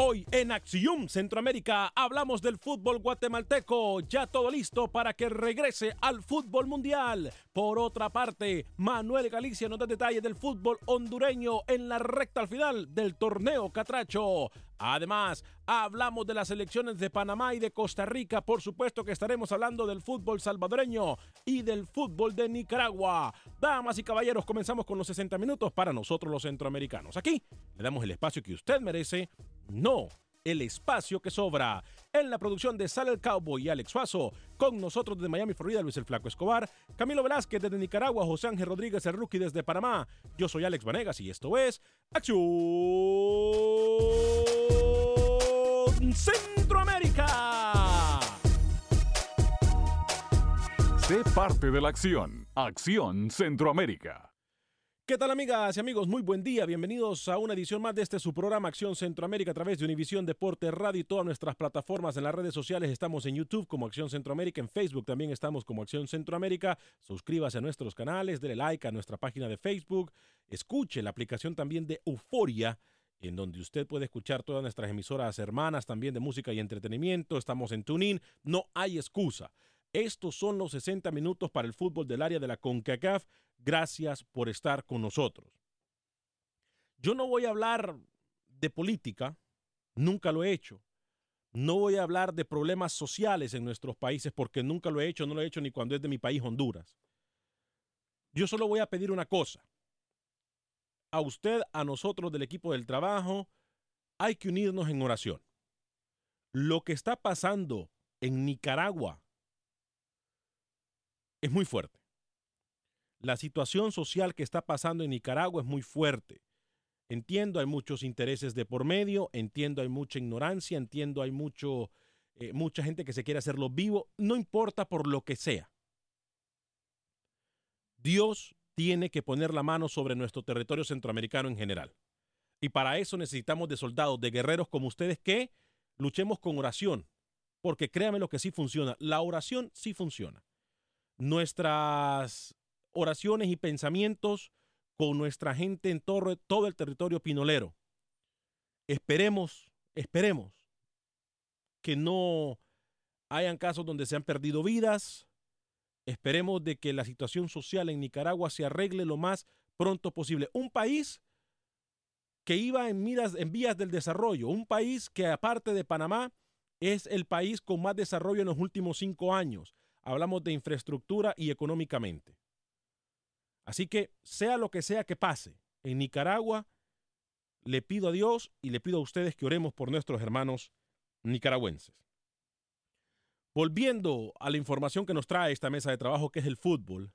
Hoy en Acción Centroamérica hablamos del fútbol guatemalteco, ya todo listo para que regrese al fútbol mundial. Por otra parte, Manuel Galicia nos da detalles del fútbol hondureño en la recta al final del torneo Catracho. Además, hablamos de las elecciones de Panamá y de Costa Rica. Por supuesto que estaremos hablando del fútbol salvadoreño y del fútbol de Nicaragua. Damas y caballeros, comenzamos con los 60 minutos para nosotros los centroamericanos. Aquí le damos el espacio que usted merece, no el espacio que sobra. En la producción de Sale el Cowboy y Alex Faso, con nosotros desde Miami, Florida, Luis el Flaco Escobar, Camilo Velázquez desde Nicaragua, José Ángel Rodríguez, el rookie desde Panamá. Yo soy Alex Vanegas y esto es Acción Centroamérica. Sé parte de la acción. Acción Centroamérica. ¿Qué tal amigas y amigos? Muy buen día. Bienvenidos a una edición más de este su programa Acción Centroamérica a través de Univisión Deporte Radio y todas nuestras plataformas en las redes sociales. Estamos en YouTube como Acción Centroamérica, en Facebook también estamos como Acción Centroamérica. Suscríbase a nuestros canales, dele like a nuestra página de Facebook, escuche la aplicación también de Euforia en donde usted puede escuchar todas nuestras emisoras hermanas también de música y entretenimiento. Estamos en TuneIn, no hay excusa. Estos son los 60 minutos para el fútbol del área de la CONCACAF. Gracias por estar con nosotros. Yo no voy a hablar de política, nunca lo he hecho. No voy a hablar de problemas sociales en nuestros países porque nunca lo he hecho, no lo he hecho ni cuando es de mi país, Honduras. Yo solo voy a pedir una cosa. A usted, a nosotros del equipo del trabajo, hay que unirnos en oración. Lo que está pasando en Nicaragua es muy fuerte. La situación social que está pasando en Nicaragua es muy fuerte. Entiendo, hay muchos intereses de por medio, entiendo, hay mucha ignorancia, entiendo, hay mucho, eh, mucha gente que se quiere hacerlo vivo, no importa por lo que sea. Dios tiene que poner la mano sobre nuestro territorio centroamericano en general. Y para eso necesitamos de soldados, de guerreros como ustedes que luchemos con oración, porque créanme lo que sí funciona, la oración sí funciona nuestras oraciones y pensamientos con nuestra gente en todo, todo el territorio pinolero. Esperemos, esperemos que no hayan casos donde se han perdido vidas. Esperemos de que la situación social en Nicaragua se arregle lo más pronto posible. Un país que iba en, en vías del desarrollo, un país que aparte de Panamá es el país con más desarrollo en los últimos cinco años hablamos de infraestructura y económicamente. Así que sea lo que sea que pase en Nicaragua, le pido a Dios y le pido a ustedes que oremos por nuestros hermanos nicaragüenses. Volviendo a la información que nos trae esta mesa de trabajo, que es el fútbol,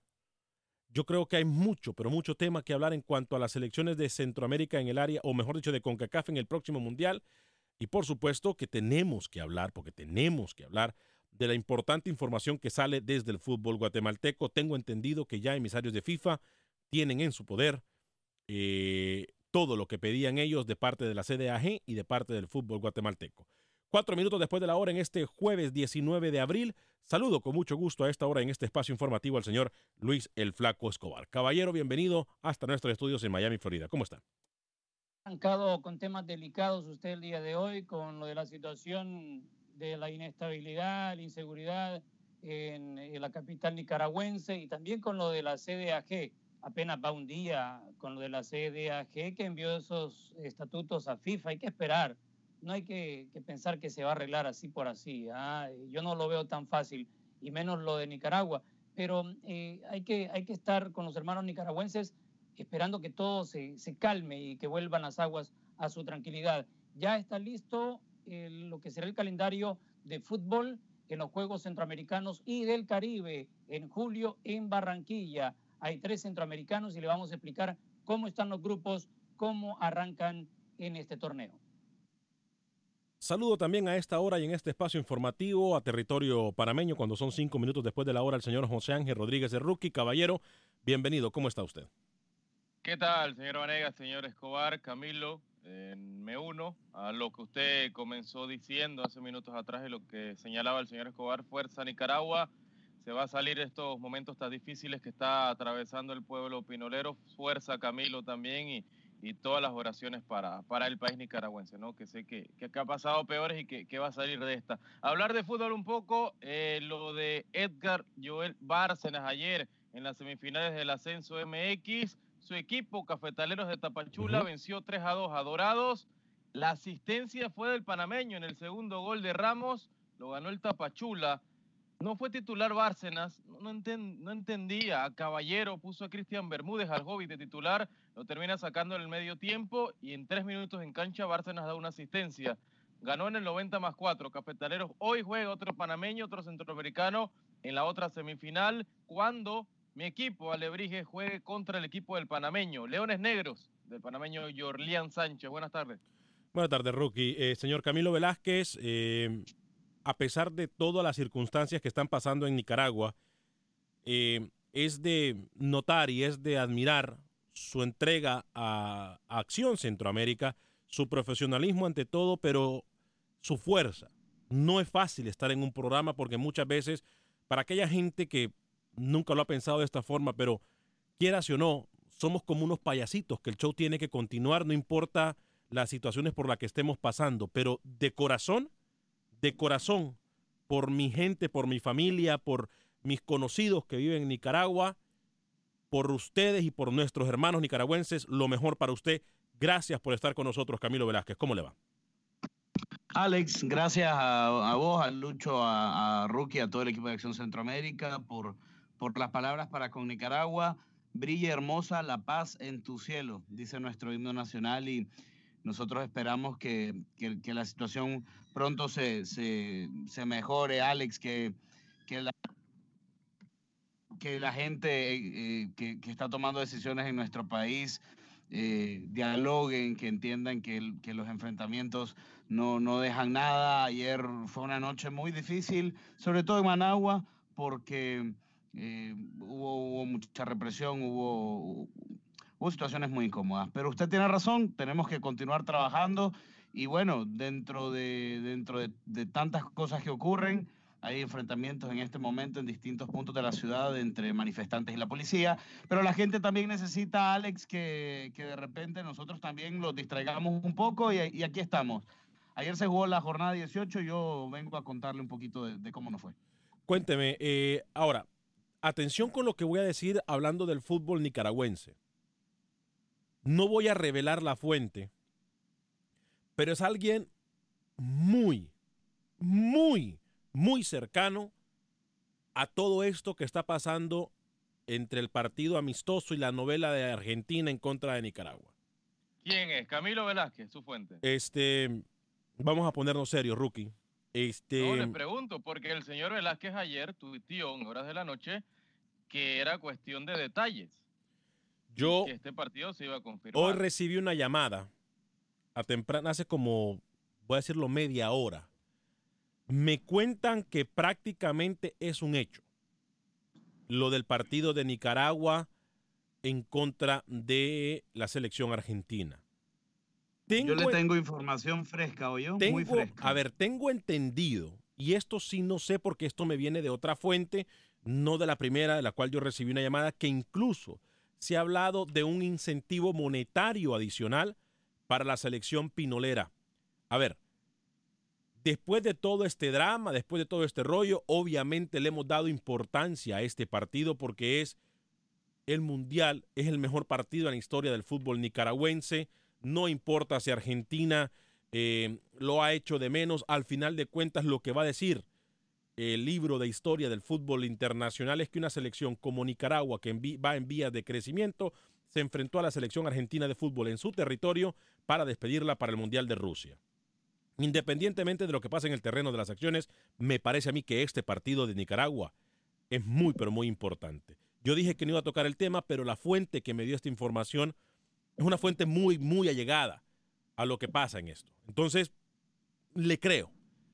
yo creo que hay mucho, pero mucho tema que hablar en cuanto a las elecciones de Centroamérica en el área, o mejor dicho, de CONCACAF en el próximo Mundial. Y por supuesto que tenemos que hablar, porque tenemos que hablar de la importante información que sale desde el fútbol guatemalteco. Tengo entendido que ya emisarios de FIFA tienen en su poder eh, todo lo que pedían ellos de parte de la CDAG y de parte del fútbol guatemalteco. Cuatro minutos después de la hora en este jueves 19 de abril, saludo con mucho gusto a esta hora en este espacio informativo al señor Luis El Flaco Escobar. Caballero, bienvenido hasta nuestros estudios en Miami, Florida. ¿Cómo está? Arrancado con temas delicados usted el día de hoy, con lo de la situación de la inestabilidad, la inseguridad en, la capital nicaragüense y también con lo de la CDAG. Apenas va un día con lo de la CDAG que envió esos estatutos a FIFA. Hay que esperar no hay que, pensar que se va a arreglar así por así. ¿ah? Yo no lo veo tan fácil, y menos lo de Nicaragua. Pero eh, hay, que, hay que estar con los hermanos nicaragüenses esperando que todo se, calme y que vuelvan las aguas a su tranquilidad. Ya está listo lo que será el calendario de fútbol en los Juegos Centroamericanos y del Caribe en julio en Barranquilla. Hay tres centroamericanos y le vamos a explicar cómo están los grupos, cómo arrancan en este torneo. Saludo también a esta hora y en este espacio informativo a territorio panameño cuando son cinco minutos después de la hora el señor José Ángel Rodríguez de Rookie. Caballero, bienvenido. ¿Cómo está usted? ¿Qué tal, señor Vanegas, señor Escobar, Camilo? Me uno a lo que usted comenzó diciendo hace minutos atrás y lo que señalaba el señor Escobar. Fuerza Nicaragua. Se va a salir estos momentos tan difíciles que está atravesando el pueblo pinolero. Fuerza Camilo también y todas las oraciones para, el país nicaragüense, ¿no? Que sé que, que, ha pasado peores y que, que, va a salir de esta. Hablar de fútbol un poco, eh, lo de Edgar Joel Bárcenas ayer en las semifinales del ascenso MX, su equipo Cafetaleros de Tapachula venció 3 a 2 a Dorados. La asistencia fue del panameño en el segundo gol de Ramos, lo ganó el Tapachula. No fue titular Bárcenas, no, entendía. A Caballero puso a Cristian Bermúdez, al Hobbit de titular, lo termina sacando en el medio tiempo y en tres minutos en cancha Bárcenas da una asistencia. Ganó en el 90 más 4. Cafetaleros hoy juega otro panameño, otro centroamericano en la otra semifinal, cuando mi equipo, Alebrije, juegue contra el equipo del panameño, Leones Negros, del panameño Jorlian Sánchez. Buenas tardes. Buenas tardes, Rookie. Eh, señor Camilo Velázquez, eh, a pesar de todas las circunstancias que están pasando en Nicaragua, eh, es de notar y es de admirar su entrega a, Acción Centroamérica, su profesionalismo ante todo, pero su fuerza. No es fácil estar en un programa porque muchas veces, para aquella gente que nunca lo ha pensado de esta forma, pero quieras o no, somos como unos payasitos que el show tiene que continuar, no importa las situaciones por las que estemos pasando, pero de corazón de corazón por mi gente, por mi familia, por mis conocidos que viven en Nicaragua, por ustedes y por nuestros hermanos nicaragüenses, lo mejor para usted. Gracias por estar con nosotros, Camilo Velázquez. ¿Cómo le va? Alex, gracias a, vos, a Lucho, a, a Rookie, a todo el equipo de Acción Centroamérica por, por las palabras para con Nicaragua. Brilla hermosa la paz en tu cielo, dice nuestro himno nacional y nosotros esperamos que, la situación pronto se, mejore, Alex, que, que, la, que la gente eh, que, está tomando decisiones en nuestro país eh, dialoguen, que entiendan que, los enfrentamientos no, no dejan nada. Ayer fue una noche muy difícil, sobre todo en Managua, porque eh, hubo, hubo, mucha represión, hubo hubo situaciones muy incómodas. Pero usted tiene razón, tenemos que continuar trabajando y bueno, dentro de, dentro de, tantas cosas que ocurren, hay enfrentamientos en este momento en distintos puntos de la ciudad entre manifestantes y la policía, pero la gente también necesita, Alex, que, que de repente nosotros también los distraigamos un poco y, y, aquí estamos. Ayer se jugó la jornada 18, yo vengo a contarle un poquito de, cómo nos fue. Cuénteme, eh, ahora, atención con lo que voy a decir hablando del fútbol nicaragüense. No voy a revelar la fuente, pero es alguien muy, muy, muy cercano a todo esto que está pasando entre el partido amistoso y la novela de Argentina en contra de Nicaragua. ¿Quién es? Camilo Velázquez, su fuente. Este, vamos a ponernos serios, rookie. Este, no, le pregunto, porque el señor Velázquez ayer tuiteó en horas de la noche que era cuestión de detalles. Yo este partido se iba a confirmar. Hoy recibí una llamada a temprana, hace como, voy a decirlo, media hora. Me cuentan que prácticamente es un hecho lo del partido de Nicaragua en contra de la selección argentina. Yo le tengo información fresca, ¿o yo? Muy fresca. A ver, tengo entendido, y esto sí no sé porque esto me viene de otra fuente, no de la primera de la cual yo recibí una llamada, que incluso se ha hablado de un incentivo monetario adicional para la selección pinolera. A ver, después de todo este drama, después de todo este rollo, obviamente le hemos dado importancia a este partido porque es el mundial, es el mejor partido en la historia del fútbol nicaragüense. No importa si Argentina eh, lo ha hecho de menos, al final de cuentas lo que va a decir el libro de historia del fútbol internacional es que una selección como Nicaragua, que va en vías de crecimiento, se enfrentó a la selección argentina de fútbol en su territorio para despedirla para el Mundial de Rusia. Independientemente de lo que pasa en el terreno de las acciones, me parece a mí que este partido de Nicaragua es muy, pero muy importante. Yo dije que no iba a tocar el tema, pero la fuente que me dio esta información es una fuente muy, muy allegada a lo que pasa en esto. Entonces, le creo,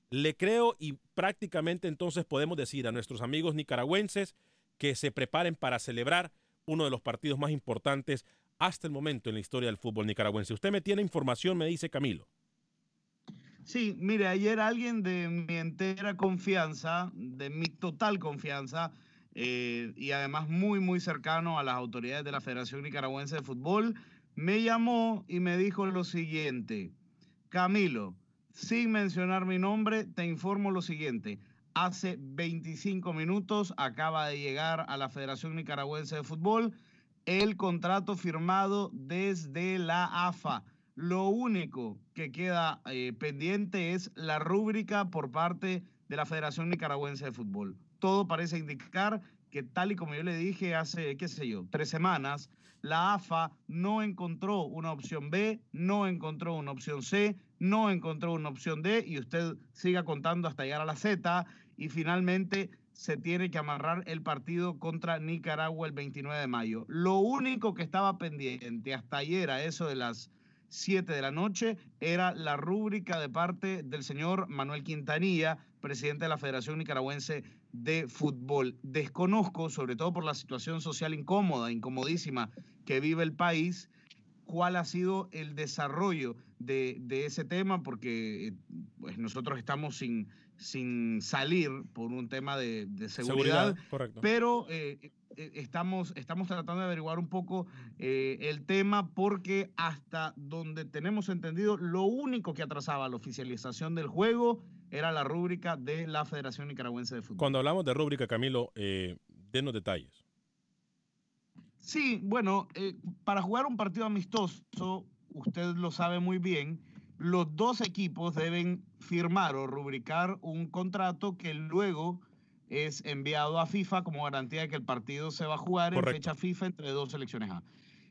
le creo y prácticamente entonces podemos decir a nuestros amigos nicaragüenses que se preparen para celebrar uno de los partidos más importantes hasta el momento en la historia del fútbol nicaragüense. Usted me tiene información, me dice Camilo. Sí, mire, ayer alguien de mi entera confianza, de mi total confianza, eh, y además muy, muy cercano a las autoridades de la Federación Nicaragüense de Fútbol, me llamó y me dijo lo siguiente, Camilo, sin mencionar mi nombre, te informo lo siguiente. Hace 25 minutos acaba de llegar a la Federación Nicaragüense de Fútbol el contrato firmado desde la AFA lo único que queda eh, pendiente es la rúbrica por parte de la Federación Nicaragüense de Fútbol. Todo parece indicar que tal y como yo le dije hace, qué sé yo, tres semanas, la AFA no encontró una opción B, no encontró una opción C, no encontró una opción D y usted siga contando hasta llegar a la Z y finalmente se tiene que amarrar el partido contra Nicaragua el 29 de mayo. Lo único que estaba pendiente hasta ayer a eso de las 7 de la noche, era la rúbrica de parte del señor Manuel Quintanilla, presidente de la Federación Nicaragüense de Fútbol. Desconozco, sobre todo por la situación social incómoda, incomodísima que vive el país, cuál ha sido el desarrollo de, ese tema, porque pues, nosotros estamos sin, sin salir por un tema de, seguridad, pero eh, eh, estamos, estamos tratando de averiguar un poco eh, el tema porque hasta donde tenemos entendido, lo único que atrasaba la oficialización del juego era la rúbrica de la Federación Nicaragüense de Fútbol. Cuando hablamos de rúbrica, Camilo, eh, denos detalles. Sí, bueno, para jugar un partido amistoso, usted lo sabe muy bien, los dos equipos deben firmar o rubricar un contrato que luego es enviado a FIFA como garantía de que el partido se va a jugar en fecha FIFA entre dos selecciones A.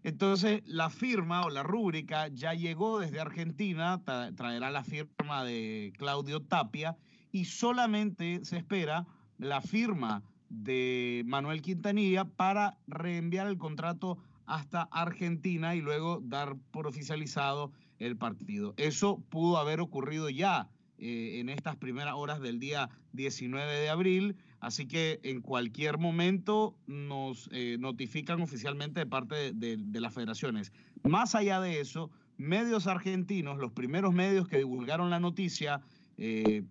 Entonces, la firma o la rúbrica ya llegó desde Argentina, traerá la firma de Claudio Tapia y solamente se espera la firma de Manuel Quintanilla para reenviar el contrato hasta Argentina y luego dar por oficializado el partido. Eso pudo haber ocurrido ya eh, en estas primeras horas del día 19 de abril. Así que en cualquier momento nos eh, notifican oficialmente de parte de, las federaciones. Más allá de eso, medios argentinos, los primeros medios que divulgaron la noticia, eh,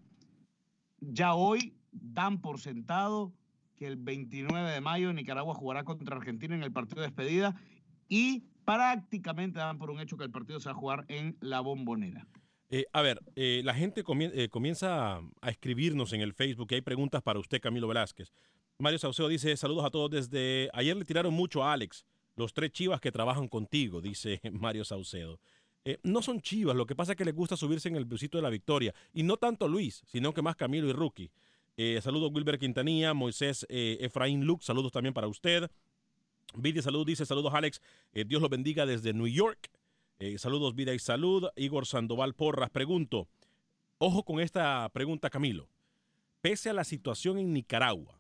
ya hoy dan por sentado que el 29 de mayo Nicaragua jugará contra Argentina en el partido de despedida y prácticamente dan por un hecho que el partido se va a jugar en la bombonera. Eh, a ver, eh, la gente eh, comienza a, escribirnos en el Facebook y hay preguntas para usted, Camilo Velázquez. Mario Saucedo dice, saludos a todos desde... Ayer le tiraron mucho a Alex, los tres chivas que trabajan contigo, dice Mario Saucedo. no son chivas, lo que pasa es que les gusta subirse en el busito de la victoria. Y no tanto Luis, sino que más Camilo y Rookie. saludos Wilber Quintanilla, Moisés Efraín Luke, saludos también para usted. Vidi Salud dice, saludos Alex, Dios los bendiga desde New York. Eh, saludos, vida y salud. Igor Sandoval Porras, pregunto, ojo con esta pregunta, Camilo. Pese a la situación en Nicaragua,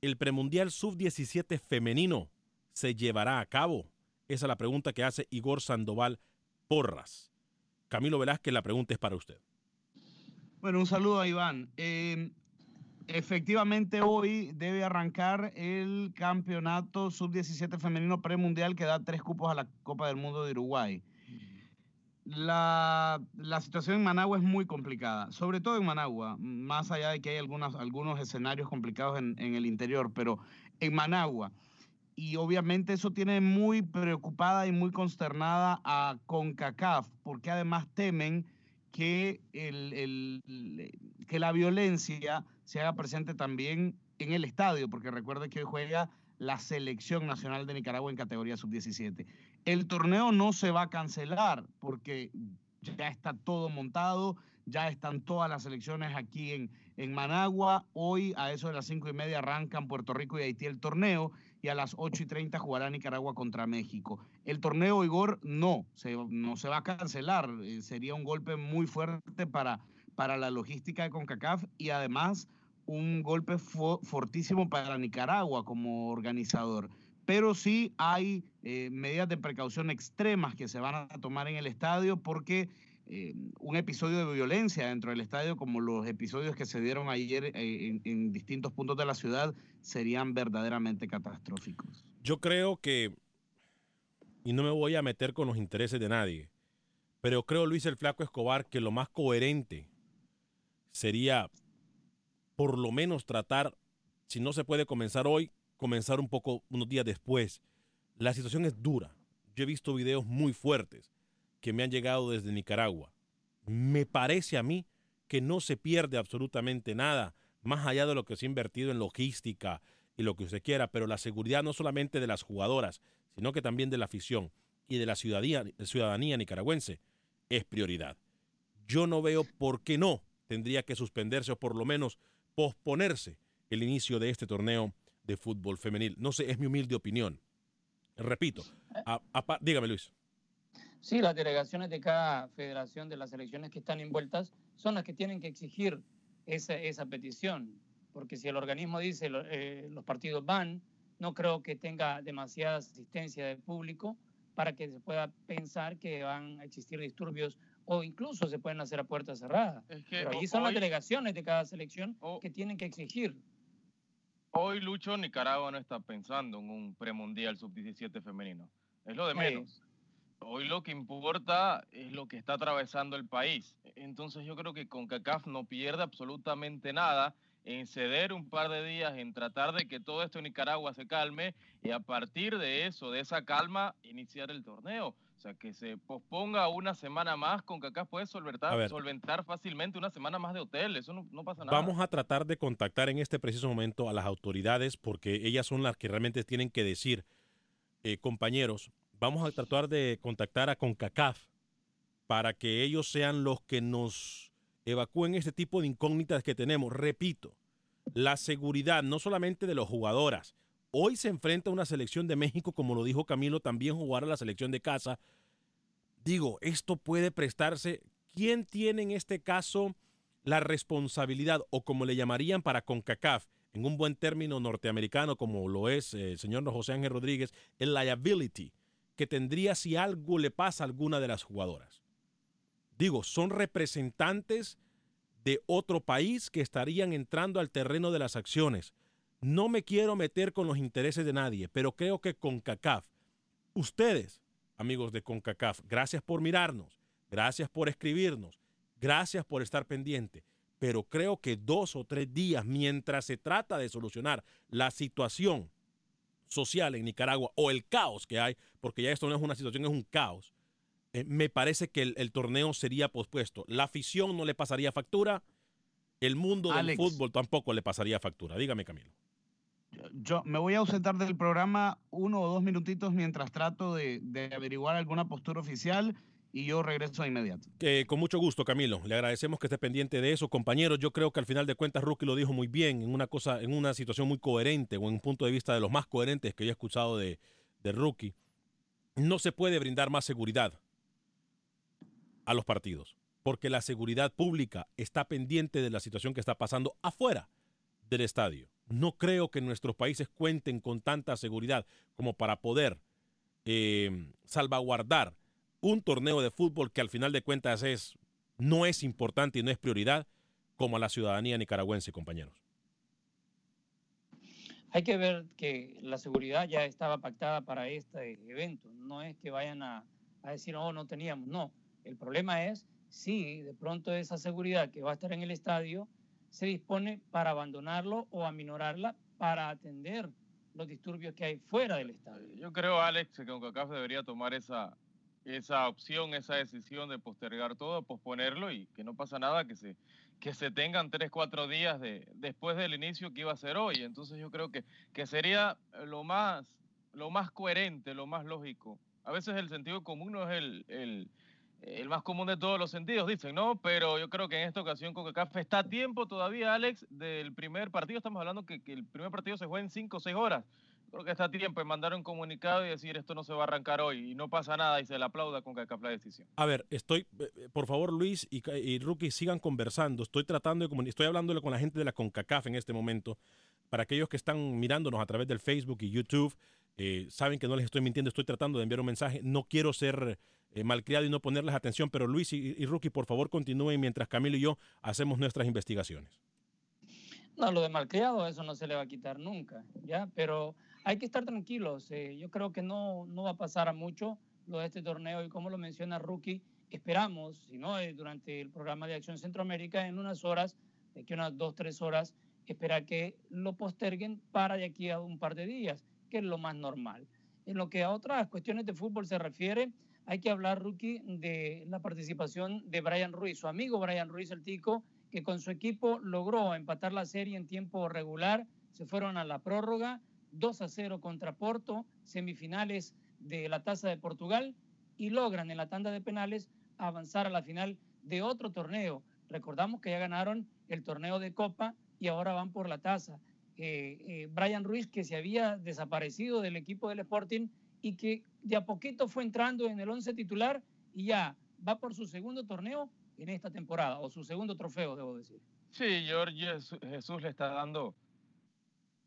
¿el premundial sub-17 femenino se llevará a cabo? Esa es la pregunta que hace Igor Sandoval Porras. Camilo Velázquez, la pregunta es para usted. Bueno, un saludo a Iván. Eh, efectivamente, hoy debe arrancar el campeonato sub-17 femenino premundial que da tres cupos a la Copa del Mundo de Uruguay. La, situación en Managua es muy complicada, sobre todo en Managua, más allá de que hay algunas, algunos escenarios complicados en, el interior, pero en Managua y obviamente eso tiene muy preocupada y muy consternada a CONCACAF, porque además temen que, que la violencia se haga presente también en el estadio, porque recuerde que hoy juega la selección nacional de Nicaragua en categoría sub-17. El torneo no se va a cancelar porque ya está todo montado, ya están todas las selecciones aquí en, en Managua. Hoy a eso de las cinco y media arrancan Puerto Rico y Haití el torneo y a las 8 y 30 jugará Nicaragua contra México. El torneo Igor no, se, no se va a cancelar, eh, sería un golpe muy fuerte para, para la logística de CONCACAF y además un golpe fortísimo para Nicaragua como organizador. Pero sí hay eh, medidas de precaución extremas que se van a tomar en el estadio porque eh, un episodio de violencia dentro del estadio, como los episodios que se dieron ayer eh, en, distintos puntos de la ciudad, serían verdaderamente catastróficos. Yo creo que, y no me voy a meter con los intereses de nadie, pero creo, Luis el Flaco Escobar, que lo más coherente sería por lo menos tratar, si no se puede comenzar hoy, comenzar un poco unos días después. La situación es dura. Yo he visto videos muy fuertes que me han llegado desde Nicaragua. Me parece a mí que no se pierde absolutamente nada, más allá de lo que se ha invertido en logística y lo que usted quiera, pero la seguridad no solamente de las jugadoras, sino que también de la afición y de la ciudadanía, ciudadanía nicaragüense es prioridad. Yo no veo por qué no tendría que suspenderse o por lo menos posponerse el inicio de este torneo de fútbol femenil. No sé, es mi humilde opinión. Repito, dígame Luis. Sí, las delegaciones de cada federación de las elecciones que están envueltas son las que tienen que exigir esa, esa petición, porque si el organismo dice eh, los partidos van, no creo que tenga demasiada asistencia del público para que se pueda pensar que van a existir disturbios o incluso se pueden hacer a puerta cerrada. Pero allí son las delegaciones de cada selección que tienen que exigir. Hoy Lucho Nicaragua no está pensando en un premundial sub-17 femenino. Es lo de menos. Hoy lo que importa es lo que está atravesando el país. Entonces yo creo que CONCACAF no pierde absolutamente nada en ceder un par de días, en tratar de que todo esto en Nicaragua se calme y a partir de eso, de esa calma, iniciar el torneo. O sea, que se posponga una semana más, CONCACAF puede solventar, solventar fácilmente una semana más de hotel, eso no, no, pasa nada. Vamos a tratar de contactar en este preciso momento a las autoridades porque ellas son las que realmente tienen que decir, eh, compañeros, vamos a tratar de contactar a CONCACAF para que ellos sean los que nos evacúen este tipo de incógnitas que tenemos. Repito, la seguridad no solamente de los jugadoras. Hoy se enfrenta una selección de México, como lo dijo Camilo, también jugar a la selección de casa. Digo, esto puede prestarse. ¿Quién tiene en este caso la responsabilidad o como le llamarían para CONCACAF? en un buen término norteamericano como lo es eh, el señor José Ángel Rodríguez, el liability que tendría si algo le pasa a alguna de las jugadoras. Digo, son representantes de otro país que estarían entrando al terreno de las acciones. No me quiero meter con los intereses de nadie, pero creo que CONCACAF, ustedes, amigos de CONCACAF, gracias por mirarnos, gracias por escribirnos, gracias por estar pendiente, pero creo que dos o tres días mientras se trata de solucionar la situación social en Nicaragua o el caos que hay, porque ya esto no es una situación, es un caos, eh, me parece que el, torneo sería pospuesto. La afición no le pasaría factura, el mundo del fútbol tampoco le pasaría factura. Dígame, Camilo. Yo me voy a ausentar del programa uno o dos minutitos mientras trato de, averiguar alguna postura oficial y yo regreso de inmediato. con mucho gusto, Camilo. Le agradecemos que esté pendiente de eso. Compañeros, yo creo que al final de cuentas Rookie lo dijo muy bien, en una cosa, en una situación muy coherente, o en un punto de vista de los más coherentes que yo he escuchado de Rookie. No se puede brindar más seguridad a los partidos, porque la seguridad pública está pendiente de la situación que está pasando afuera del estadio. No creo que nuestros países cuenten con tanta seguridad como para poder eh, salvaguardar un torneo de fútbol que al final de cuentas es, no es importante y no es prioridad, como a la ciudadanía nicaragüense, compañeros. Hay que ver que la seguridad ya estaba pactada para este evento. No es que vayan a, a decir, oh, no teníamos. No, el problema es si de pronto esa seguridad que va a estar en el estadio se dispone para abandonarlo o aminorarla para atender los disturbios que hay fuera del estadio. Yo creo, Alex, que CONCACAF debería tomar esa, esa opción, esa decisión de postergar todo, posponerlo y que no pasa nada, que se, que se tengan tres, cuatro días de, después del inicio que iba a ser hoy. Entonces yo creo que, que sería lo más, lo más coherente, lo más lógico. A veces el sentido común no es el, el, el más común de todos los sentidos, dicen, ¿no? Pero yo creo que en esta ocasión CONCACAF está a tiempo todavía, Alex, del primer partido. Estamos hablando que, que el primer partido se juega en cinco o seis horas. Creo que está a tiempo en mandar un comunicado y decir esto no se va a arrancar hoy y no pasa nada y se le aplauda con CONCACAF la decisión. A ver, estoy, eh, por favor, Luis y, y Rookie, sigan conversando. Estoy tratando de estoy hablándole con la gente de la CONCACAF en este momento. Para aquellos que están mirándonos a través del Facebook y YouTube, eh, saben que no les estoy mintiendo, estoy tratando de enviar un mensaje. No quiero ser eh, malcriado y no ponerles atención, pero Luis y, y Rookie, por favor, continúen mientras Camilo y yo hacemos nuestras investigaciones. No, lo de malcriado, eso no se le va a quitar nunca, ¿ya? Pero hay que estar tranquilos. Eh, yo creo que no, no va a pasar a mucho lo de este torneo y como lo menciona Rookie, esperamos, si no durante el programa de Acción Centroamérica, en unas horas, de aquí unas dos, tres horas, esperar que lo posterguen para de aquí a un par de días, que es lo más normal. En lo que a otras cuestiones de fútbol se refiere, hay que hablar, Rookie, de la participación de Brian Ruiz, su amigo Brian Ruiz, el tico, que con su equipo logró empatar la serie en tiempo regular, se fueron a la prórroga, 2 a 0 contra Porto, semifinales de la Taza de Portugal y logran en la tanda de penales avanzar a la final de otro torneo. Recordamos que ya ganaron el torneo de Copa y ahora van por la Taza. Eh, eh, Brian Ruiz, que se había desaparecido del equipo del Sporting y que de a poquito fue entrando en el once titular y ya va por su segundo torneo en esta temporada, o su segundo trofeo, debo decir. Sí, George Jesús le está dando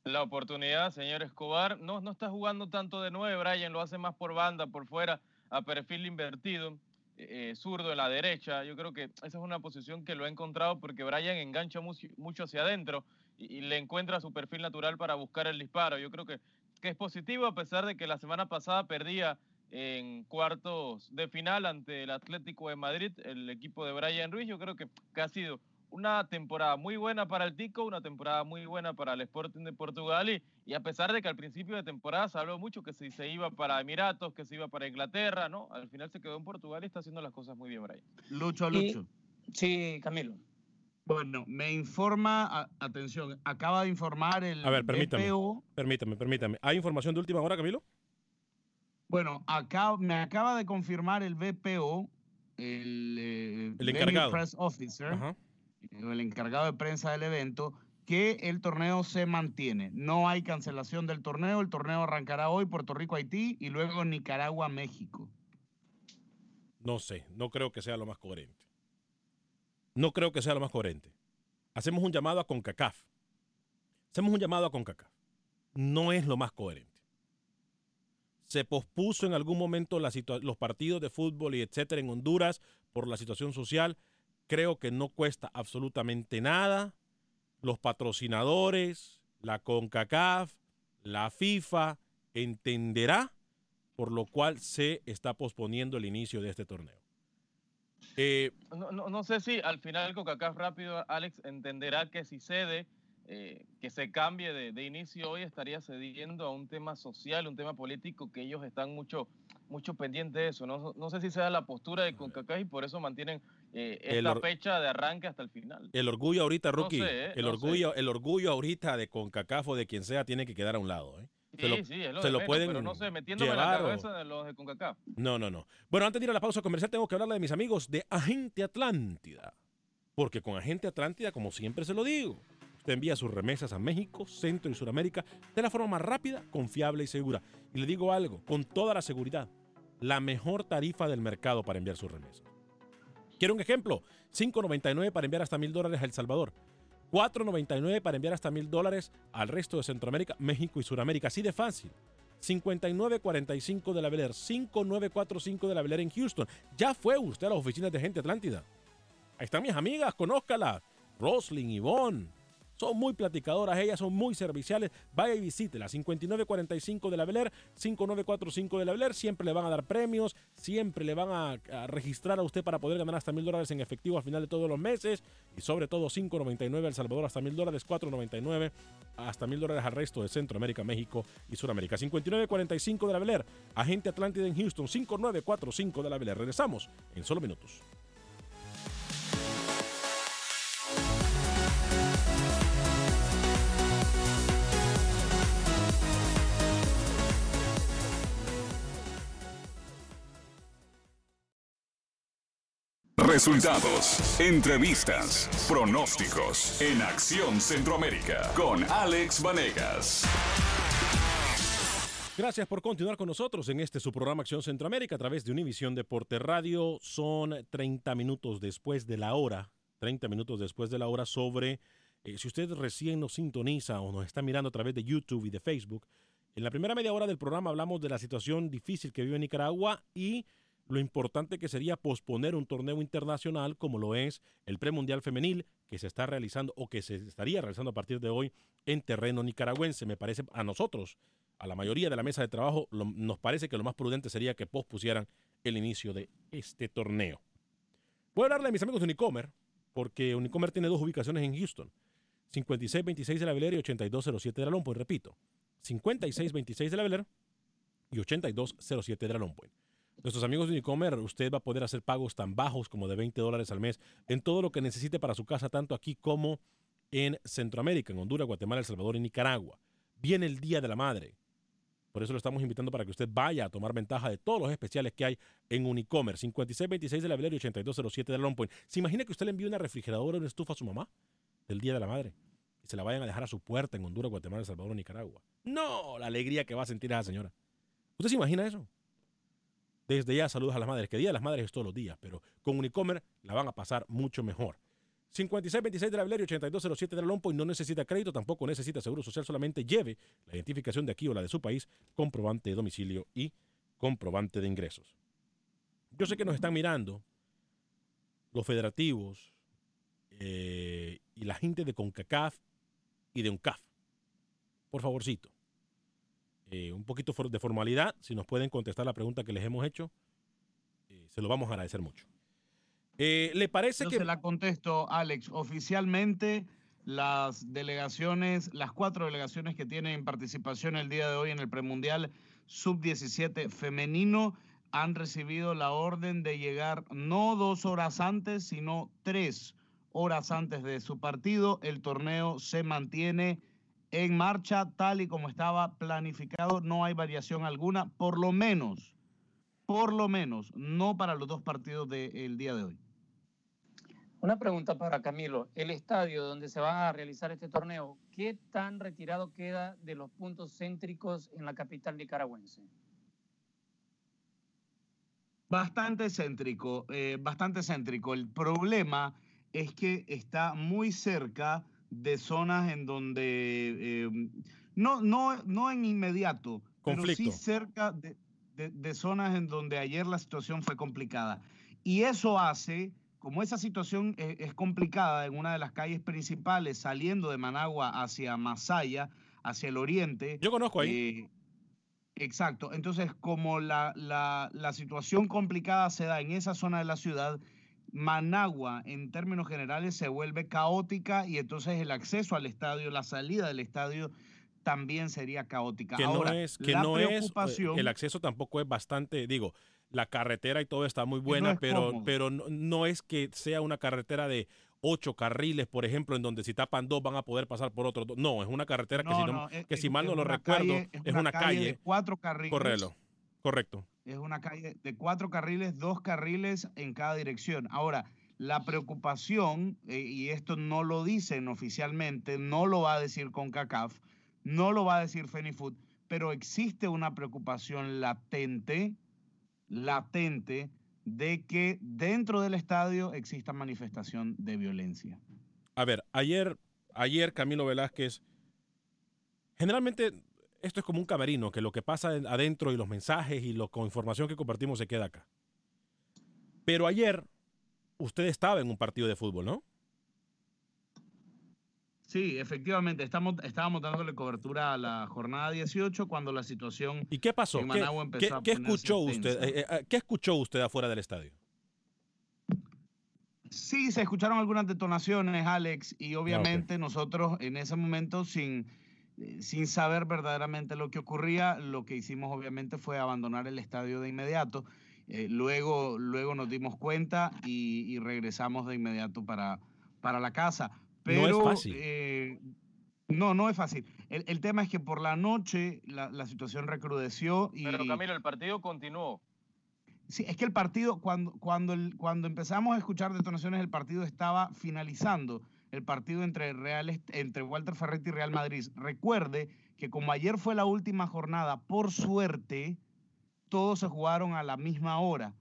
la oportunidad, señor Escobar. No, no está jugando tanto de nueve, Brian lo hace más por banda, por fuera, a perfil invertido, eh, zurdo en la derecha. Yo creo que esa es una posición que lo ha encontrado porque Brian engancha mucho hacia adentro y, y, le encuentra su perfil natural para buscar el disparo. Yo creo que, que es positivo a pesar de que la semana pasada perdía en cuartos de final ante el Atlético de Madrid, el equipo de Brian Ruiz. Yo creo que, que ha sido una temporada muy buena para el Tico, una temporada muy buena para el Sporting de Portugal y, y, a pesar de que al principio de temporada se habló mucho que si se iba para Emiratos, que se iba para Inglaterra, ¿no? Al final se quedó en Portugal y está haciendo las cosas muy bien, Brian. Lucho, Lucho. Y, sí, Camilo. Bueno, me informa, a, atención, acaba de informar el A ver, permítame, BPO. permítame, permítame. ¿Hay información de última hora, Camilo? Bueno, acá, me acaba de confirmar el BPO, el, eh, el encargado. Press Officer, Ajá. el encargado de prensa del evento, que el torneo se mantiene. No hay cancelación del torneo. El torneo arrancará hoy Puerto Rico, Haití y luego Nicaragua, México. No sé, no creo que sea lo más coherente. No creo que sea lo más coherente. Hacemos un llamado a CONCACAF. Hacemos un llamado a CONCACAF. No es lo más coherente. Se pospuso en algún momento los partidos de fútbol y etcétera en Honduras por la situación social. Creo que no cuesta absolutamente nada. Los patrocinadores, la CONCACAF, la FIFA entenderá por lo cual se está posponiendo el inicio de este torneo. Eh, no, no, no, sé si al final CONCACAF rápido, Alex, entenderá que si cede, eh, que se cambie de, de, inicio hoy, estaría cediendo a un tema social, un tema político que ellos están mucho, mucho pendientes de eso. No, no sé si sea la postura de CONCACAF y por eso mantienen eh, esta fecha de arranque hasta el final. El orgullo ahorita, Rookie, no sé, el, orgullo, sé. el orgullo ahorita de CONCACAF o de quien sea tiene que quedar a un lado. ¿eh? Se lo, sí, sí, es lo se lo menos, pueden pero no sé, metiéndome en la cabeza o... de los de CONCACAF. No, no, no. Bueno, antes de ir a la pausa comercial, tengo que hablarle de mis amigos de Agente Atlántida. Porque con Agente Atlántida, como siempre se lo digo, usted envía sus remesas a México, Centro y Sudamérica de la forma más rápida, confiable y segura. Y le digo algo, con toda la seguridad, la mejor tarifa del mercado para enviar sus remesas. ¿Quiere un ejemplo? 5.99 para enviar hasta mil dólares a El Salvador. 4.99 para enviar hasta mil dólares al resto de Centroamérica, México y Sudamérica. Así de fácil. 5945 de la Bel 5945 de la Bel en Houston. Ya fue usted a las oficinas de Gente Atlántida. Ahí están mis amigas, conózcalas. Roslyn, Yvonne. Son muy platicadoras, ellas son muy serviciales. Vaya y visítela. 5945 de la Beler, 5945 de la Beler. Siempre le van a dar premios, siempre le van a, registrar a usted para poder ganar hasta mil dólares en efectivo al final de todos los meses. Y sobre todo 5.99 El Salvador hasta mil dólares, 4.99 hasta mil dólares al resto de Centroamérica, México y Sudamérica. 5945 de la Beler, agente Atlántida en Houston, 5945 de la Beler. Regresamos en solo minutos. Resultados, entrevistas, pronósticos en Acción Centroamérica con Alex Vanegas. Gracias por continuar con nosotros en este su programa Acción Centroamérica a través de Univisión Deporte Radio. Son 30 minutos después de la hora, 30 minutos después de la hora sobre, eh, si usted recién nos sintoniza o nos está mirando a través de YouTube y de Facebook, en la primera media hora del programa hablamos de la situación difícil que vive Nicaragua y lo importante que sería posponer un torneo internacional como lo es el premundial femenil que se está realizando o que se estaría realizando a partir de hoy en terreno nicaragüense. Me parece a nosotros, a la mayoría de la mesa de trabajo, nos parece que lo más prudente sería que pospusieran el inicio de este torneo. Voy a hablarle a mis amigos de Unicomer, porque Unicomer tiene dos ubicaciones en Houston. 5626 de la Velera y 8207 de la Lompoint, repito. 5626 de la Velera y 8207 de la Lompoint. Nuestros amigos de Unicomer, usted va a poder hacer pagos tan bajos como de 20 dólares al mes en todo lo que necesite para su casa, tanto aquí como en Centroamérica, en Honduras, Guatemala, El Salvador y Nicaragua. Viene el Día de la Madre. Por eso lo estamos invitando para que usted vaya a tomar ventaja de todos los especiales que hay en Unicomer. 5626 de la Velera y 8207 de Long Point. ¿Se imagina que usted le envíe una refrigeradora o una estufa a su mamá del Día de la Madre? Y se la vayan a dejar a su puerta en Honduras, Guatemala, El Salvador o Nicaragua. No, la alegría que va a sentir esa señora. ¿Usted se imagina eso? Desde ya saludos a las madres, que Día de las Madres es todos los días, pero con Unicomer la van a pasar mucho mejor. 5626 de la Valeria, 8207 de la Lompo y no necesita crédito, tampoco necesita seguro social, solamente lleve la identificación de aquí o la de su país, comprobante de domicilio y comprobante de ingresos. Yo sé que nos están mirando los federativos eh, y la gente de CONCACAF y de UNCAF. Por favorcito, eh, un poquito de formalidad, si nos pueden contestar la pregunta que les hemos hecho, eh, se lo vamos a agradecer mucho. Eh, ¿Le parece que... Se la contesto, Alex. Oficialmente, las delegaciones, las cuatro delegaciones que tienen participación el día de hoy en el premundial sub-17 femenino han recibido la orden de llegar no dos horas antes, sino tres horas antes de su partido. El torneo se mantiene en marcha tal y como estaba planificado, no hay variación alguna, por lo menos, por lo menos, no para los dos partidos del día de hoy. Una pregunta para Camilo. El estadio donde se va a realizar este torneo, ¿qué tan retirado queda de los puntos céntricos en la capital nicaragüense? Bastante céntrico, eh, bastante céntrico. El problema es que está muy cerca de zonas en donde, eh, no, no, no en inmediato, pero sí cerca de, de, zonas en donde ayer la situación fue complicada. Y eso hace, como esa situación es, es, complicada en una de las calles principales saliendo de Managua hacia Masaya, hacia el oriente. Yo conozco ahí. Eh, exacto. Entonces, como la, la, la situación complicada se da en esa zona de la ciudad, Managua, en términos generales, se vuelve caótica y entonces el acceso al estadio, la salida del estadio también sería caótica. Que no es, que no es, eh, el acceso tampoco es bastante, digo, la carretera y todo está muy buena, pero, pero no, es que sea una carretera de ocho carriles, por ejemplo, en donde si tapan dos van a poder pasar por otro. No, es una carretera que, si, que si mal no lo recuerdo, es una, calle, de cuatro carriles. Correlo, correcto. Es una calle de cuatro carriles, dos carriles en cada dirección. Ahora, la preocupación, eh, y esto no lo dicen oficialmente, no lo va a decir CONCACAF, no lo va a decir FENIFUT, pero existe una preocupación latente, latente, de que dentro del estadio exista manifestación de violencia. A ver, ayer, ayer Camilo Velázquez, generalmente esto es como un camerino, que lo que pasa adentro y los mensajes y con información que compartimos se queda acá. Pero ayer usted estaba en un partido de fútbol, ¿no? Sí, efectivamente, estamos, estábamos dándole cobertura a la jornada 18 cuando la situación ¿Y qué pasó? en ¿Qué, empezó qué- a qué escuchó usted? Eh, eh, ¿Qué escuchó usted afuera del estadio? Sí, se escucharon algunas detonaciones, Alex, y obviamente nosotros en ese momento, sin, eh, sin saber verdaderamente lo que ocurría, lo que hicimos obviamente fue abandonar el estadio de inmediato. Eh, luego, luego nos dimos cuenta y, y regresamos de inmediato para, para la casa. No es Pero, fácil. eh, no, no es fácil. El, el tema es que por la noche la, la situación recrudeció y... Pero Camilo, el partido continuó. Sí, es que el partido, cuando, cuando, el- cuando empezamos a escuchar detonaciones, el partido estaba finalizando. El partido entre, Real, entre Walter Ferretti y Real Madrid. Recuerde que como ayer fue la última jornada, por suerte, todos se jugaron a la misma hora.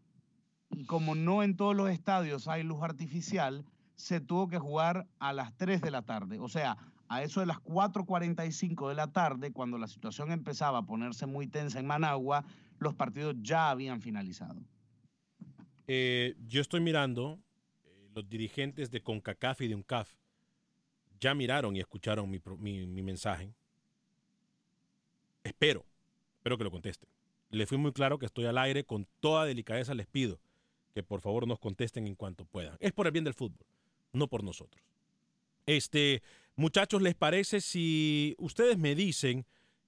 Y como no en todos los estadios hay luz artificial, se tuvo que jugar a las 3 de la tarde. O sea, a eso de las 4.45 de la tarde, cuando la situación empezaba a ponerse muy tensa en Managua, los partidos ya habían finalizado. Eh, yo estoy mirando, eh, los dirigentes de CONCACAF y de UNCAF ya miraron y escucharon mi, mi mensaje. Espero, espero que lo contesten. Le fui muy claro que estoy al aire, con toda delicadeza les pido que por favor nos contesten en cuanto puedan. Es por el bien del fútbol, no por nosotros. Este, muchachos, ¿les parece si ustedes me dicen,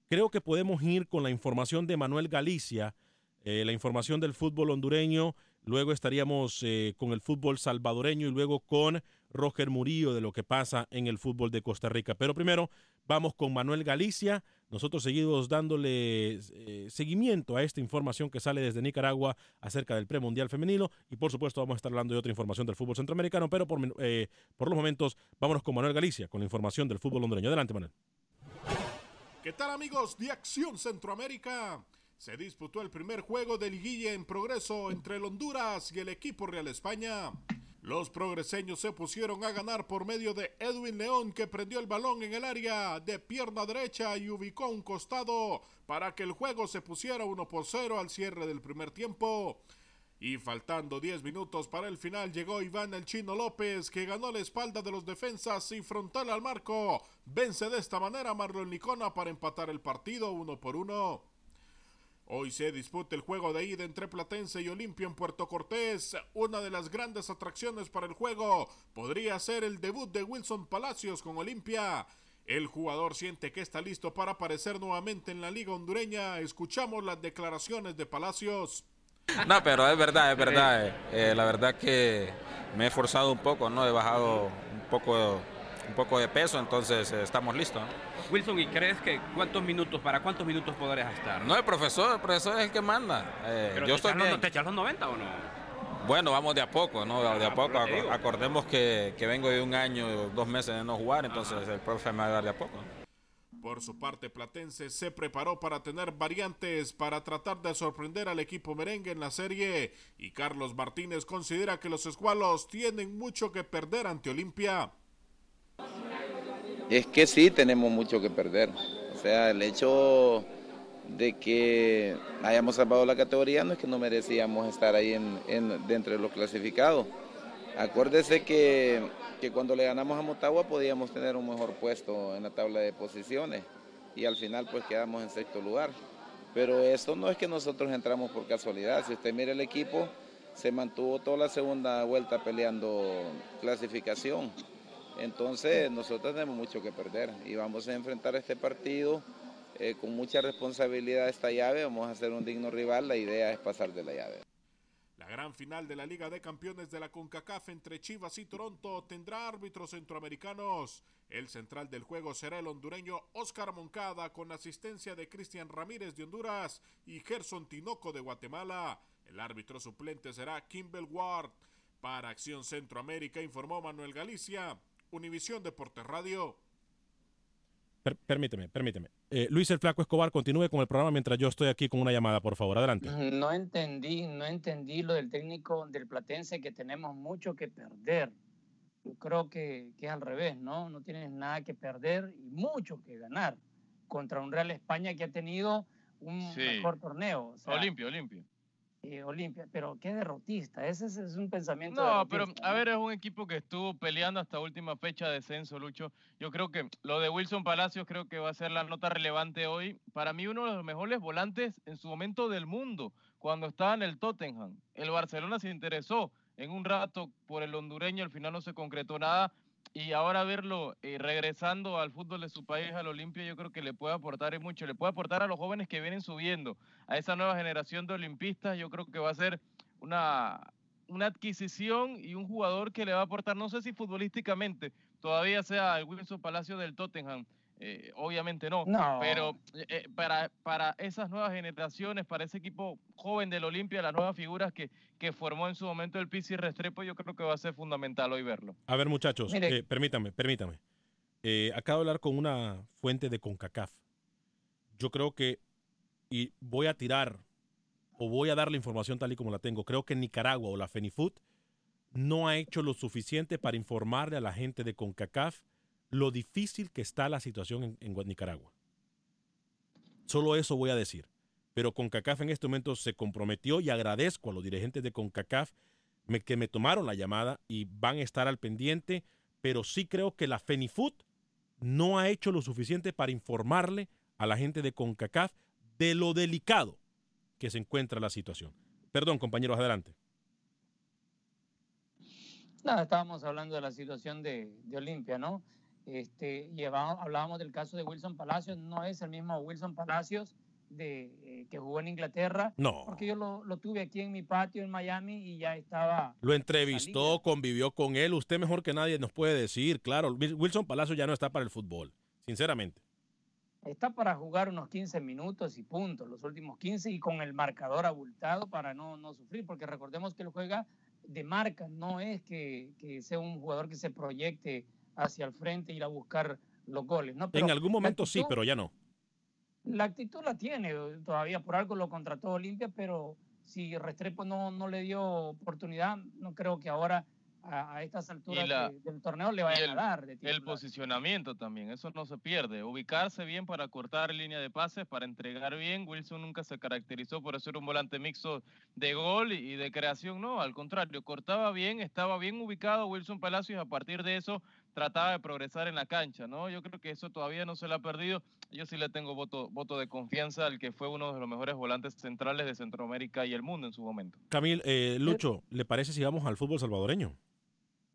creo que podemos ir con la información de Manuel Galicia, eh, la información del fútbol hondureño, luego estaríamos eh, con el fútbol salvadoreño y luego con Roger Murillo de lo que pasa en el fútbol de Costa Rica. Pero primero vamos con Manuel Galicia, nosotros seguimos dándole eh, seguimiento a esta información que sale desde Nicaragua acerca del premundial femenino y por supuesto vamos a estar hablando de otra información del fútbol centroamericano, pero por, eh, por los momentos vámonos con Manuel Galicia con la información del fútbol hondureño. Adelante, Manuel. ¿Qué tal amigos de Acción Centroamérica? Se disputó el primer juego de liguilla en progreso entre el Honduras y el equipo Real España. Los progreseños se pusieron a ganar por medio de Edwin León que prendió el balón en el área de pierna derecha y ubicó un costado para que el juego se pusiera 1 por 0 al cierre del primer tiempo. Y faltando 10 minutos para el final llegó Iván el Chino López que ganó la espalda de los defensas y frontal al marco. Vence de esta manera Marlon Licona para empatar el partido uno por uno. Hoy se disputa el juego de ida entre Platense y Olimpia en Puerto Cortés. Una de las grandes atracciones para el juego podría ser el debut de Wilson Palacios con Olimpia. El jugador siente que está listo para aparecer nuevamente en la liga hondureña. Escuchamos las declaraciones de Palacios. No, pero es verdad, es verdad. eh, la verdad que me he esforzado un poco, ¿no? He bajado un poco, un poco de peso, entonces eh, estamos listos. Wilson, ¿y crees que cuántos minutos, para cuántos minutos podrías estar? No, el profesor, el profesor es el que manda. Eh, Pero yo te estoy echas los-. ¿Te echas los 90 o no? Bueno, vamos de a poco, ¿no? De a Ah, poco. Acordemos que, que vengo de un año, dos meses de no jugar, entonces el profe me va a dar de a poco. Por su parte, Platense se preparó para tener variantes para tratar de sorprender al equipo merengue en la serie y Carlos Martínez considera que los escualos tienen mucho que perder ante Olimpia. Es que sí tenemos mucho que perder. O sea, el hecho de que hayamos salvado la categoría no es que no merecíamos estar ahí en, en- dentro de los clasificados. Acuérdese que, que cuando le ganamos a Motagua podíamos tener un mejor puesto en la tabla de posiciones y al final pues quedamos en sexto lugar. Pero eso no es que nosotros entramos por casualidad. Si usted mira el equipo, se mantuvo toda la segunda vuelta peleando clasificación. Entonces nosotros tenemos mucho que perder y vamos a enfrentar este partido eh, con mucha responsabilidad esta llave. Vamos a ser un digno rival. La idea es pasar de la llave. La gran final de la Liga de Campeones de la CONCACAF entre Chivas y Toronto tendrá árbitros centroamericanos. El central del juego será el hondureño Oscar Moncada con asistencia de Cristian Ramírez de Honduras y Gerson Tinoco de Guatemala. El árbitro suplente será Kimball Ward. Para Acción Centroamérica informó Manuel Galicia, Univisión Deportes Radio. Per- permíteme, permíteme. Eh, Luis el Flaco Escobar, continúe con el programa mientras yo estoy aquí con una llamada, por favor. Adelante. No entendí, no entendí lo del técnico del Platense que tenemos mucho que perder. Yo creo que, que es al revés, ¿no? No tienes nada que perder y mucho que ganar contra un Real España que ha tenido un Sí. mejor torneo. O sea, Olimpia, Olimpia. Eh, Olimpia, pero qué derrotista, ese es, es un pensamiento. No, pero a ver, es un equipo que estuvo peleando hasta última fecha de descenso, Lucho. Yo creo que lo de Wilson Palacios creo que va a ser la nota relevante hoy. Para mí uno de los mejores volantes en su momento del mundo, cuando estaba en el Tottenham. El Barcelona se interesó en un rato por el hondureño, al final no se concretó nada. Y ahora verlo eh, regresando al fútbol de su país, al Olimpia, yo creo que le puede aportar mucho. Le puede aportar a los jóvenes que vienen subiendo, a esa nueva generación de olimpistas. Yo creo que va a ser una, una adquisición y un jugador que le va a aportar, no sé si futbolísticamente todavía sea el Wilson Palacio del Tottenham, eh, obviamente no, No. pero eh, para, para esas nuevas generaciones, para ese equipo joven del Olimpia, las nuevas figuras que, que formó en su momento el Pizzi Restrepo, yo creo que va a ser fundamental hoy verlo. A ver, muchachos, eh, permítame, permítame. Eh, acabo de hablar con una fuente de CONCACAF. Yo creo que, y voy a tirar, o voy a dar la información tal y como la tengo, creo que Nicaragua o la FENIFUT no ha hecho lo suficiente para informarle a la gente de CONCACAF lo difícil que está la situación en, Nicaragua. Solo eso voy a decir. Pero CONCACAF en este momento se comprometió y agradezco a los dirigentes de CONCACAF que me tomaron la llamada y van a estar al pendiente, pero sí creo que la FENIFUT no ha hecho lo suficiente para informarle a la gente de CONCACAF de lo delicado que se encuentra la situación. Perdón, compañeros, adelante. Nada, estábamos hablando de la situación de Olimpia, ¿no? Este, hablábamos del caso de Wilson Palacios, no es el mismo Wilson Palacios de, eh, que jugó en Inglaterra, No. porque yo lo, lo tuve aquí en mi patio en Miami y ya estaba Lo entrevistó, convivió con él. Usted mejor que nadie nos puede decir. Claro, Wilson Palacio ya no está para el fútbol, sinceramente. Está para jugar unos 15 minutos y punto, los últimos 15 y con el marcador abultado para no, no sufrir, porque recordemos que él juega de marca, no es que, que sea un jugador que se proyecte hacia el frente y ir a buscar los goles. ¿no? Pero en algún momento sí, pero ya no. La actitud la tiene, todavía por algo lo contrató Olimpia, pero si Restrepo no, no le dio oportunidad, no creo que ahora a, a estas alturas la- de- del torneo le el- a dar. de El posicionamiento también, eso no se pierde. Ubicarse bien para cortar línea de pases, para entregar bien. Wilson nunca se caracterizó por ser un volante mixto de gol y de creación, no, al contrario, cortaba bien, estaba bien ubicado Wilson Palacios a partir de eso trataba de progresar en la cancha, ¿no? Yo creo que eso todavía no se le ha perdido. Yo sí le tengo voto, voto de confianza al que fue uno de los mejores volantes centrales de Centroamérica y el mundo en su momento. Camil, eh, Lucho, ¿le parece si vamos al fútbol salvadoreño?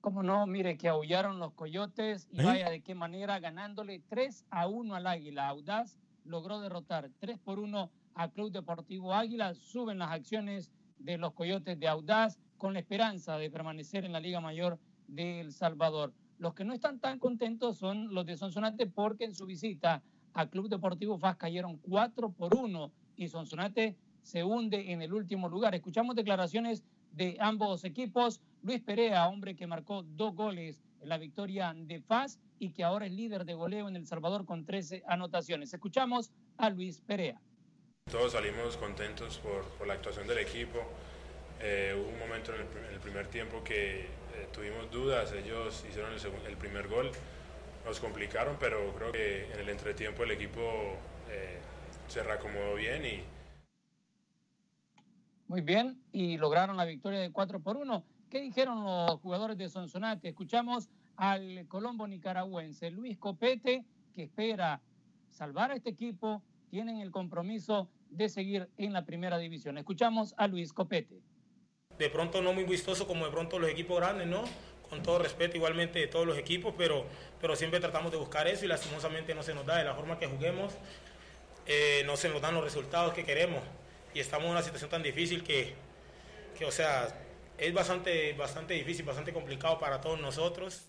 Como no, mire que aullaron los coyotes y ¿Eh? vaya de qué manera ganándole 3 a 1 al Águila. Audaz logró derrotar 3 por 1 a Club Deportivo Águila. Suben las acciones de los coyotes de Audaz con la esperanza de permanecer en la Liga Mayor de El Salvador. Los que no están tan contentos son los de Sonsonate porque en su visita a Club Deportivo FAS cayeron 4 por 1 y Sonsonate se hunde en el último lugar. Escuchamos declaraciones de ambos equipos. Luis Perea, hombre que marcó dos goles en la victoria de FAS y que ahora es líder de goleo en El Salvador con 13 anotaciones. Escuchamos a Luis Perea. Todos salimos contentos por, la actuación del equipo. Eh, hubo un momento en el primer tiempo que eh, tuvimos dudas, ellos hicieron el, primer gol, nos complicaron, pero creo que en el entretiempo el equipo eh, se reacomodó bien y, Muy bien, y lograron la victoria de 4 por 1. ¿Qué dijeron los jugadores de Sonsonate? Escuchamos al colombo nicaragüense Luis Copete, que espera salvar a este equipo. Tienen el compromiso de seguir en la primera división. Escuchamos a Luis Copete. De pronto no muy vistoso como de pronto los equipos grandes, ¿no? Con todo respeto igualmente de todos los equipos, pero, pero siempre tratamos de buscar eso y lastimosamente no se nos da de la forma que juguemos, eh, no se nos dan los resultados que queremos y estamos en una situación tan difícil que, que o sea, es bastante, bastante difícil, bastante complicado para todos nosotros.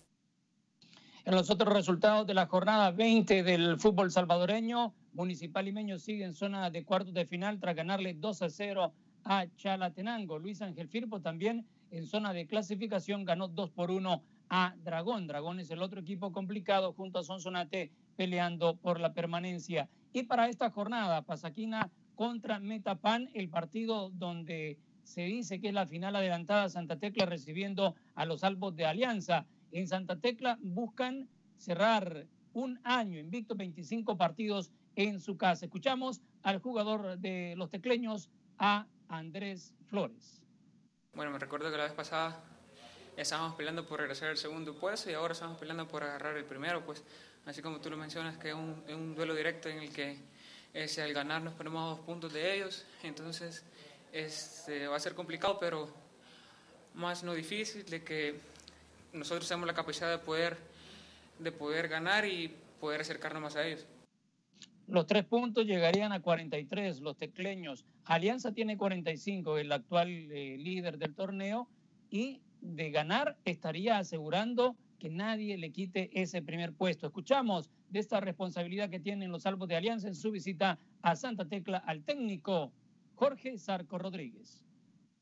En los otros resultados de la jornada 20 del fútbol salvadoreño, Municipal Limeño sigue en zona de cuartos de final tras ganarle 2 a 0 a Chalatenango. Luis Ángel Firpo también en zona de clasificación ganó 2 por 1 a Dragón. Dragón es el otro equipo complicado junto a Sonsonate peleando por la permanencia. Y para esta jornada, Pasaquina contra Metapan, el partido donde se dice que es la final adelantada Santa Tecla recibiendo a los albos de Alianza. En Santa Tecla buscan cerrar un año invicto, 25 partidos en su casa. Escuchamos al jugador de los tecleños, a Andrés Flores. Bueno, me recuerdo que la vez pasada estábamos peleando por regresar al segundo puesto y ahora estamos peleando por agarrar el primero, pues así como tú lo mencionas, que es un, es duelo directo en el que ese, al ganar nos ponemos dos puntos de ellos, entonces este, va a ser complicado, pero más no difícil, de que nosotros tenemos la capacidad de poder, de poder ganar y poder acercarnos más a ellos. Los tres puntos llegarían a 43, los tecleños. Alianza tiene 45, el actual eh, líder del torneo, y de ganar estaría asegurando que nadie le quite ese primer puesto. Escuchamos de esta responsabilidad que tienen los salvos de Alianza en su visita a Santa Tecla al técnico Jorge Zarco Rodríguez.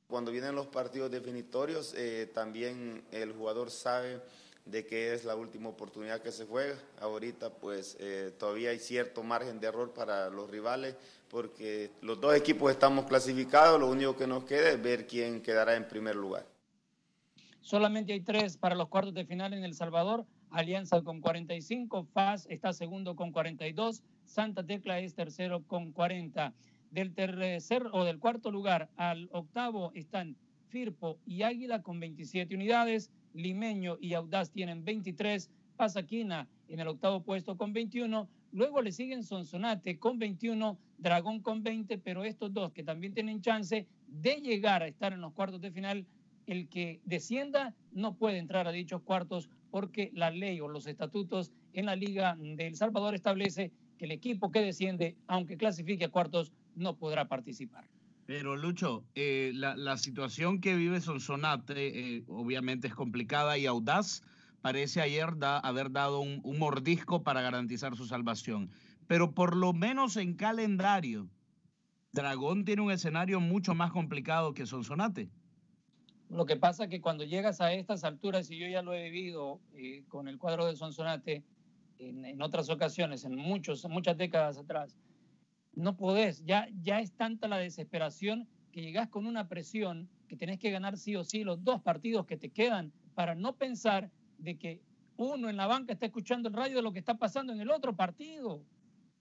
Cuando vienen los partidos definitorios, eh, también el jugador sabe de que es la última oportunidad que se juega. Ahorita pues eh, todavía hay cierto margen de error para los rivales porque los dos equipos estamos clasificados, lo único que nos queda es ver quién quedará en primer lugar. Solamente hay tres para los cuartos de final en El Salvador. Alianza con 45, FAS está segundo con 42, Santa Tecla es tercero con 40. Del tercer o del cuarto lugar al octavo están Firpo y Águila con 27 unidades, Limeño y Audaz tienen 23, Pasaquina en el octavo puesto con 21, luego le siguen Sonsonate con 21, Dragón con 20, pero estos dos que también tienen chance de llegar a estar en los cuartos de final, el que descienda no puede entrar a dichos cuartos porque la ley o los estatutos en la Liga de El Salvador establece que el equipo que desciende, aunque clasifique a cuartos, no podrá participar. Pero Lucho, eh, la, situación que vive Sonsonate eh, obviamente es complicada y Audaz parece ayer haber dado un, un, mordisco para garantizar su salvación. Pero por lo menos en calendario, Dragón tiene un escenario mucho más complicado que Sonsonate. Lo que pasa es que cuando llegas a estas alturas, y yo ya lo he vivido eh, con el cuadro de Sonsonate en, en, otras ocasiones, en muchos, muchas décadas atrás, no podés, ya, ya es tanta la desesperación que llegás con una presión que tenés que ganar sí o sí los dos partidos que te quedan para no pensar de que uno en la banca está escuchando el radio de lo que está pasando en el otro partido.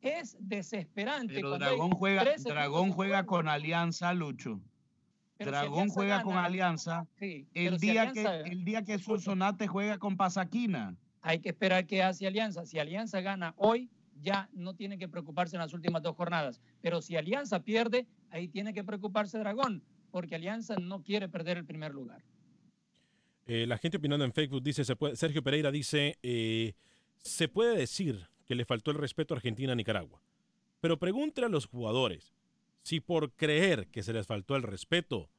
Es desesperante. Pero Dragón juega, Dragón juega con Alianza, Lucho. Dragón juega con Alianza. el, día que, el día que Sonsonate juega con Pasaquina. Hay que esperar que hace Alianza. Si Alianza gana hoy, ya no tiene que preocuparse en las últimas dos jornadas. Pero si Alianza pierde, ahí tiene que preocuparse Dragón, porque Alianza no quiere perder el primer lugar. Eh, la gente opinando en Facebook dice, Sergio Pereira dice, eh, se puede decir que le faltó el respeto a Argentina a Nicaragua. Pero pregúntele a los jugadores, si por creer que se les faltó el respeto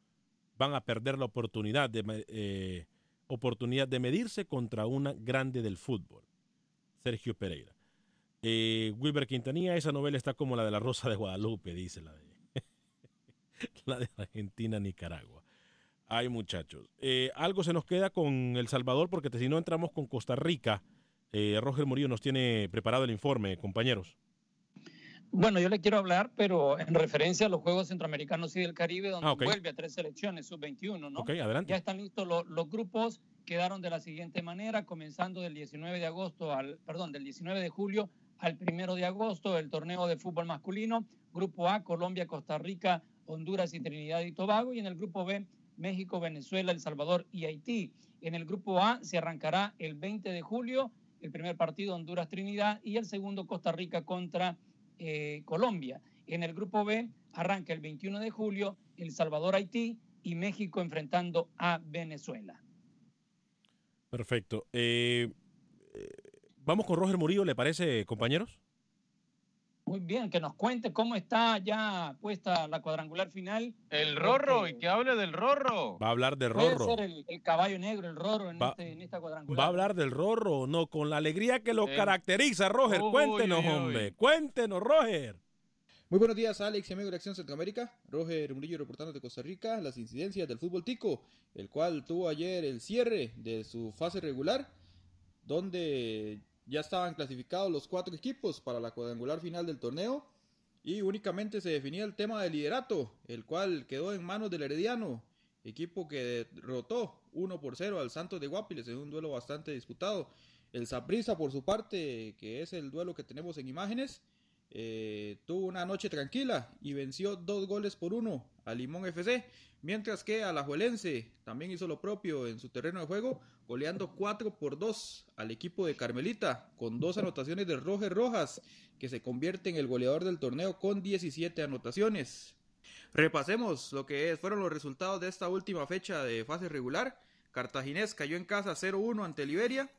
van a perder la oportunidad de, eh, oportunidad de medirse contra una grande del fútbol. Sergio Pereira. Eh, Wilber Quintanilla, esa novela está como la de la Rosa de Guadalupe, dice la de, la de Argentina-Nicaragua. Ay, muchachos. Eh, algo se nos queda con El Salvador porque si no entramos con Costa Rica. Roger Murillo nos tiene preparado el informe, compañeros. Bueno, yo le quiero hablar, pero en referencia a los Juegos Centroamericanos y del Caribe, donde Ah, vuelve a tres selecciones, sub-21, ¿no? Ok, adelante. Ya están listos los, los grupos, quedaron de la siguiente manera, comenzando del 19 de agosto al, perdón, del 19 de julio al 1 de agosto, el torneo de fútbol masculino, grupo A, Colombia, Costa Rica, Honduras y Trinidad y Tobago, y en el grupo B, México, Venezuela, El Salvador y Haití. En el grupo A se arrancará el 20 de julio, el primer partido Honduras-Trinidad y el segundo Costa Rica contra eh, Colombia. En el grupo B arranca el 21 de julio El Salvador, Haití y México enfrentando a Venezuela. Perfecto. Eh, eh, vamos con Roger Murillo, ¿le parece, compañeros? Muy bien, que nos cuente cómo está ya puesta la cuadrangular final. El Rorro, y que hable del Rorro. Va a hablar de Puede Rorro. ser el, el caballo negro, el Rorro en, Va- este- en esta cuadrangular. ¿Va a hablar del Rorro no? Con la alegría que lo Eh. caracteriza, Roger. Uy, Cuéntenos, uy, uy. hombre. Cuéntenos, Roger. Muy buenos días, Alex y amigos de Acción Centroamérica. Roger Murillo reportando de Costa Rica las incidencias del fútbol tico, el cual tuvo ayer el cierre de su fase regular, donde ya estaban clasificados los cuatro equipos para la cuadrangular final del torneo y únicamente se definía el tema del liderato, el cual quedó en manos del Herediano, equipo que derrotó 1 por 0 al Santos de Guapiles en un duelo bastante disputado. El Saprissa, por su parte, que es el duelo que tenemos en imágenes, eh, tuvo una noche tranquila y venció dos goles por uno a Limón FC, mientras que Alajuelense también hizo lo propio en su terreno de juego, goleando 4 por 2 al equipo de Carmelita, con dos anotaciones de Roger Rojas, que se convierte en el goleador del torneo con 17 anotaciones. Repasemos lo que fueron los resultados de esta última fecha de fase regular. Cartaginés cayó en casa 0-1 ante Liberia.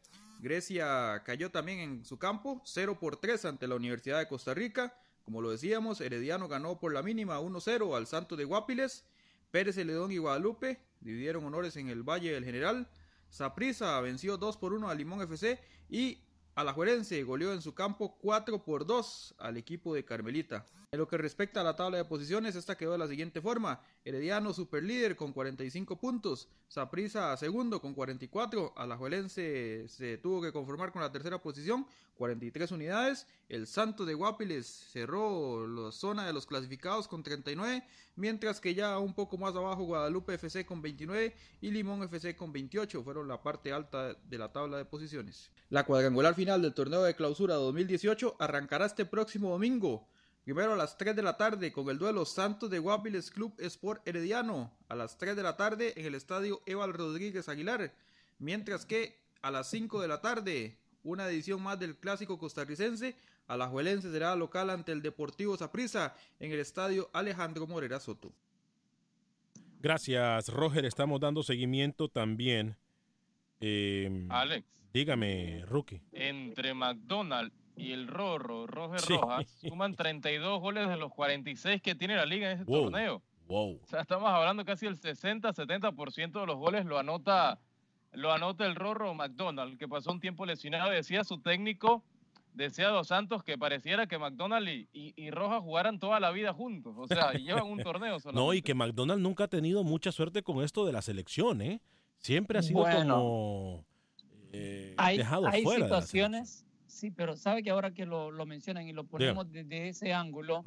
Grecia cayó también en su campo 0 por 3 ante la Universidad de Costa Rica. Como lo decíamos, Herediano ganó por la mínima 1-0 al Santos de Guapiles. Pérez Celedón y Guadalupe dividieron honores en el Valle del General. Saprissa venció 2 por 1 al Limón FC y Alajuelense goleó en su campo 4 por 2 al equipo de Carmelita. En lo que respecta a la tabla de posiciones, esta quedó de la siguiente forma. Herediano superlíder con 45 puntos, Saprissa segundo con 44, Alajuelense se tuvo que conformar con la tercera posición, 43 unidades, el Santo de Guapiles cerró la zona de los clasificados con 39, mientras que ya un poco más abajo Guadalupe FC con 29 y Limón FC con 28 fueron la parte alta de la tabla de posiciones. La cuadrangular final del torneo de clausura 2018 arrancará este próximo domingo Primero a las 3 de la tarde con el duelo Santos de Guapiles Club Sport Herediano. A las 3 de la tarde en el estadio Eval Rodríguez Aguilar. Mientras que a las 5 de la tarde una edición más del clásico costarricense. Alajuelense será local ante el Deportivo Saprissa en el estadio Alejandro Morera Soto. Gracias, Roger. Estamos dando seguimiento también. Eh, Alex. Dígame, Rookie. Entre McDonald's y el Rorro, Roger Rojas, suman 32 goles de los 46 que tiene la liga en este torneo. Wow. O sea, estamos hablando casi el 60-70% de los goles lo anota, lo anota el Rorro McDonald, que pasó un tiempo lesionado. Decía su técnico, decía Dos Santos, que pareciera que McDonald y, y, Rojas jugaran toda la vida juntos. O sea, y llevan un torneo solamente. No, y que McDonald nunca ha tenido mucha suerte con esto de la selección, ¿eh? Siempre ha sido como eh, hay, dejado hay fuera. situaciones Sí, pero sabe que ahora que lo, lo mencionan y lo ponemos desde ese ángulo,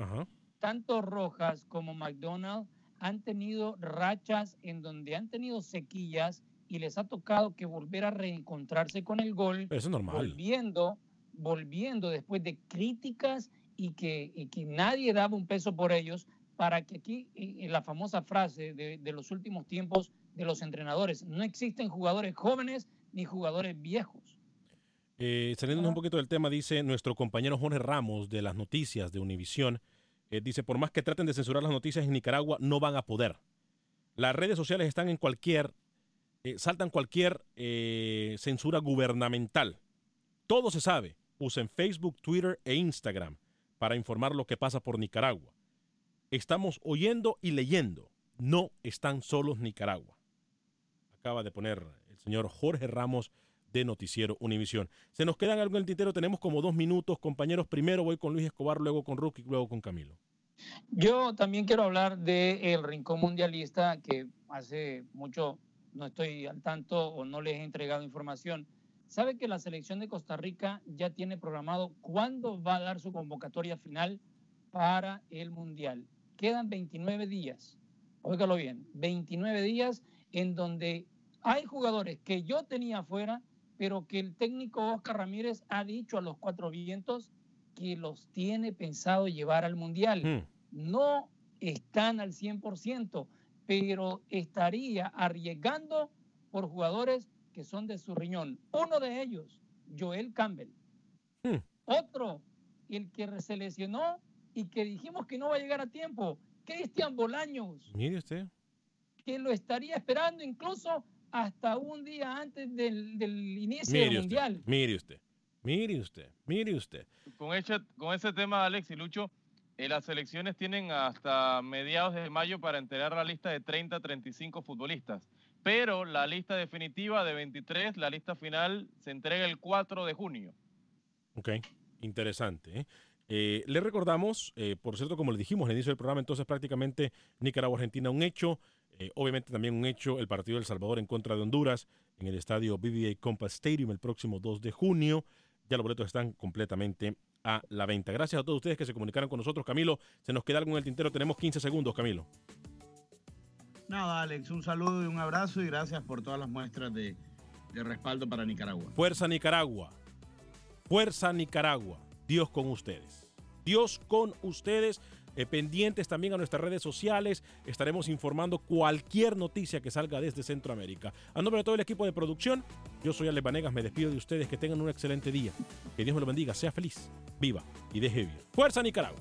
tanto Rojas como McDonald han tenido rachas en donde han tenido sequillas y les ha tocado que volver a reencontrarse con el gol. Eso es normal. Volviendo, volviendo después de críticas y que, y que nadie daba un peso por ellos, para que aquí, en la famosa frase de, de los últimos tiempos de los entrenadores, no existen jugadores jóvenes ni jugadores viejos eh, saliendo un poquito del tema, dice nuestro compañero Jorge Ramos de las noticias de Univisión, eh, dice, por más que traten de censurar las noticias en Nicaragua, no van a poder. Las redes sociales están en cualquier, eh, saltan cualquier censura gubernamental. Todo se sabe. Usen Facebook, Twitter e Instagram para informar lo que pasa por Nicaragua. Estamos oyendo y leyendo. No están solos Nicaragua. Acaba de poner el señor Jorge Ramos de Noticiero Univisión. Se nos quedan algo en el tintero, tenemos como dos minutos, compañeros. Primero voy con Luis Escobar, luego con Rookie, luego con Camilo. Yo también quiero hablar del Rincón Mundialista, que hace mucho no estoy al tanto o no les he entregado información. ¿Sabe que la selección de Costa Rica ya tiene programado cuándo va a dar su convocatoria final para el Mundial? Quedan 29 días, óigalo bien, 29 días en donde hay jugadores que yo tenía afuera pero que el técnico Oscar Ramírez ha dicho a los cuatro vientos que los tiene pensado llevar al Mundial. Hmm. No están al 100%, pero estaría arriesgando por jugadores que son de su riñón. Uno de ellos, Joel Campbell. Hmm. Otro, el que se lesionó y que dijimos que no va a llegar a tiempo, Cristian Bolaños. Mire usted. Que lo estaría esperando incluso hasta un día antes del, inicio del Mundial. Mire usted, mire usted, mire usted. Con, ese, con ese tema, Alex y Lucho, eh, las selecciones tienen hasta mediados de mayo para enterar la lista de 30 35 futbolistas. Pero la lista definitiva de 23, la lista final, se entrega el 4 de junio. Ok, interesante. ¿eh? Eh, le recordamos, por cierto, como le dijimos al inicio del programa, entonces prácticamente Nicaragua-Argentina un hecho. Eh, obviamente también un hecho el partido del Salvador en contra de Honduras en el estadio BBA Compass Stadium el próximo 2 de junio. Ya los boletos están completamente a la venta. Gracias a todos ustedes que se comunicaron con nosotros. Camilo, se nos queda algo en el tintero. Tenemos 15 segundos, Camilo. Nada, Alex, un saludo y un abrazo y gracias por todas las muestras de, de respaldo para Nicaragua. Fuerza Nicaragua. Fuerza Nicaragua. Dios con ustedes. Dios con ustedes. Eh, pendientes también a nuestras redes sociales. Estaremos informando cualquier noticia que salga desde Centroamérica. A nombre de todo el equipo de producción, yo soy Ale Vanegas. Me despido de ustedes. Que tengan un excelente día. Que Dios me lo bendiga. Sea feliz, viva y deje vivir. Fuerza Nicaragua.